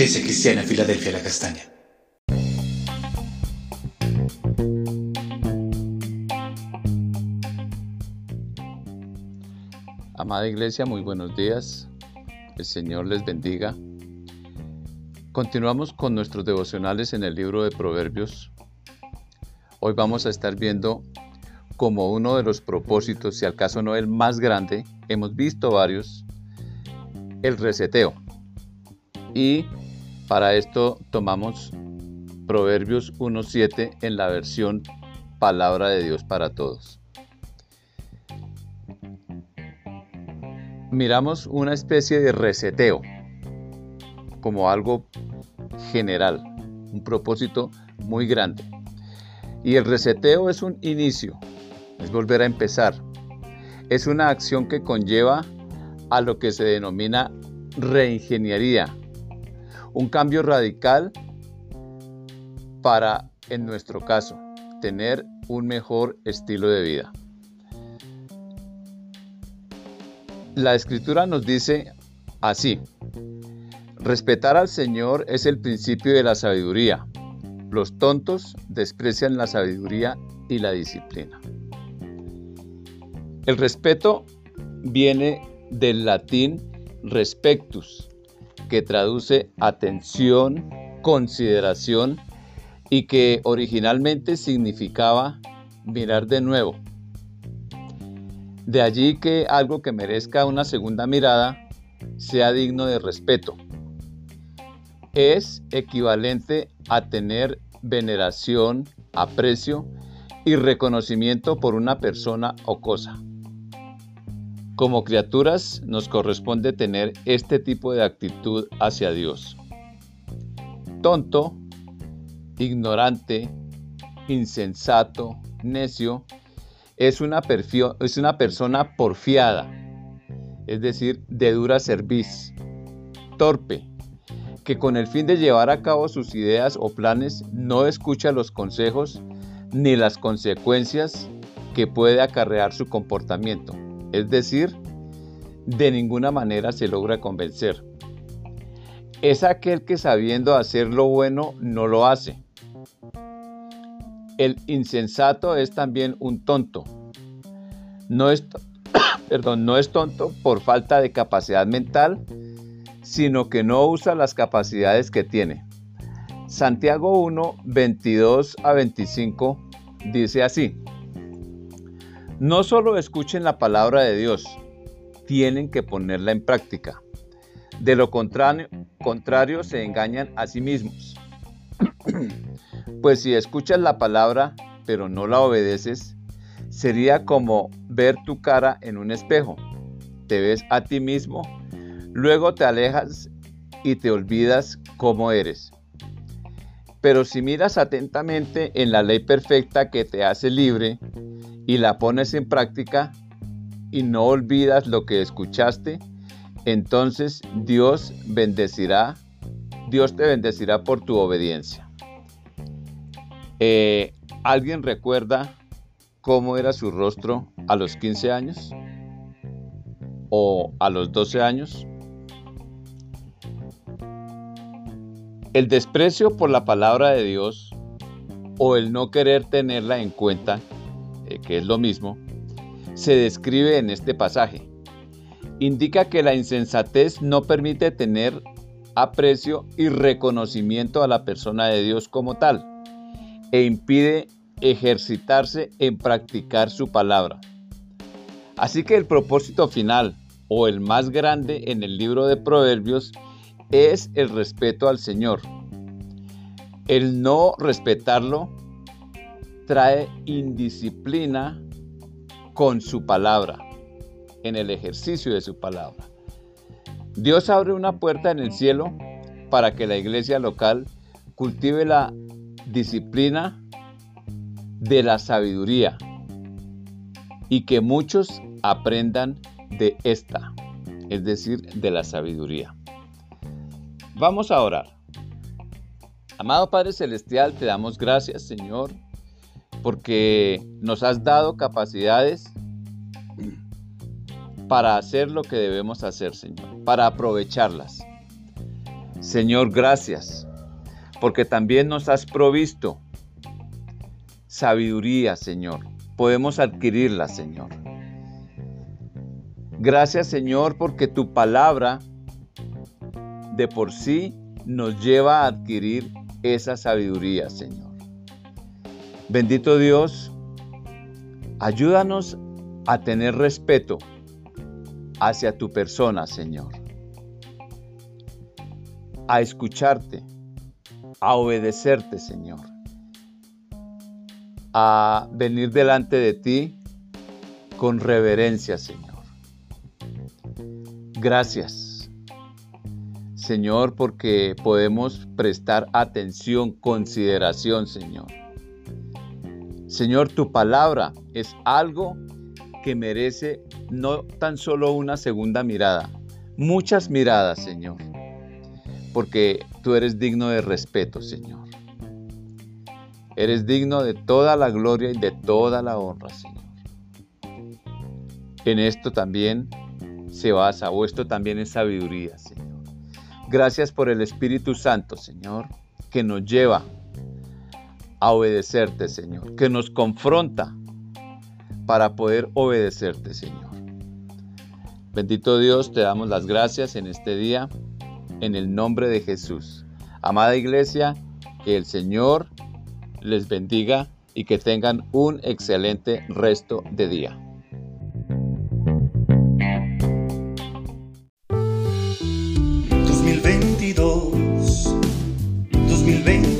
Iglesia Cristiana Filadelfia La Castaña. Amada Iglesia, muy buenos días. El Señor les bendiga. Continuamos con nuestros devocionales en el libro de Proverbios. Hoy vamos a estar viendo como uno de los propósitos, si al caso no el más grande, hemos visto varios, el reseteo. Y para esto tomamos Proverbios 1.7 en la versión Palabra de Dios para Todos. Miramos una especie de reseteo como algo general, un propósito muy grande. Y el reseteo es un inicio, es volver a empezar. Es una acción que conlleva a lo que se denomina reingeniería, un cambio radical para, en nuestro caso, tener un mejor estilo de vida. La escritura nos dice así, respetar al Señor es el principio de la sabiduría. Los tontos desprecian la sabiduría y la disciplina. El respeto viene del latín respectus, que traduce atención, consideración y que originalmente significaba mirar de nuevo. De allí que algo que merezca una segunda mirada sea digno de respeto. Es equivalente a tener veneración, aprecio y reconocimiento por una persona o cosa. Como criaturas nos corresponde tener este tipo de actitud hacia Dios. Tonto, ignorante, insensato, necio, es una, es una persona porfiada, es decir, de dura cerviz, torpe, que con el fin de llevar a cabo sus ideas o planes no escucha los consejos ni las consecuencias que puede acarrear su comportamiento. Es decir, de ninguna manera se logra convencer. Es aquel que sabiendo hacer lo bueno no lo hace. El insensato es también un tonto. No es, perdón, no es tonto por falta de capacidad mental, sino que no usa las capacidades que tiene. Santiago 1, 22 a 25 dice así. No solo escuchen la palabra de Dios, tienen que ponerla en práctica. De lo contrario, se engañan a sí mismos. pues si escuchas la palabra pero no la obedeces, sería como ver tu cara en un espejo. Te ves a ti mismo, luego te alejas y te olvidas cómo eres. Pero si miras atentamente en la ley perfecta que te hace libre, y la pones en práctica y no olvidas lo que escuchaste, entonces Dios bendecirá, Dios te bendecirá por tu obediencia. Eh, ¿Alguien recuerda cómo era su rostro a los 15 años? ¿O a los 12 años? El desprecio por la palabra de Dios o el no querer tenerla en cuenta eh, que es lo mismo, se describe en este pasaje. Indica que la insensatez no permite tener aprecio y reconocimiento a la persona de Dios como tal e impide ejercitarse en practicar su palabra. Así que el propósito final o el más grande en el libro de Proverbios es el respeto al Señor. El no respetarlo trae indisciplina con su palabra, en el ejercicio de su palabra. Dios abre una puerta en el cielo para que la iglesia local cultive la disciplina de la sabiduría y que muchos aprendan de esta, es decir, de la sabiduría. Vamos a orar. Amado Padre Celestial, te damos gracias, Señor, porque nos has dado capacidades para hacer lo que debemos hacer, Señor, para aprovecharlas. Señor, gracias, porque también nos has provisto sabiduría, Señor. Podemos adquirirla, Señor. Gracias, Señor, porque tu palabra de por sí nos lleva a adquirir esa sabiduría, Señor. Bendito Dios, ayúdanos a tener respeto hacia tu persona, Señor. A escucharte, a obedecerte, Señor. A venir delante de ti con reverencia, Señor. Gracias, Señor, porque podemos prestar atención, consideración, Señor. Señor, tu palabra es algo que merece no tan solo una segunda mirada, muchas miradas, Señor, porque tú eres digno de respeto, Señor. Eres digno de toda la gloria y de toda la honra, Señor. En esto también se basa, o esto también es sabiduría, Señor. Gracias por el Espíritu Santo, Señor, que nos lleva a obedecerte, Señor, que nos confronta para poder obedecerte, Señor. Bendito Dios, te damos las gracias en este día, en el nombre de Jesús. Amada iglesia, que el Señor les bendiga y que tengan un excelente resto de día. Iglesia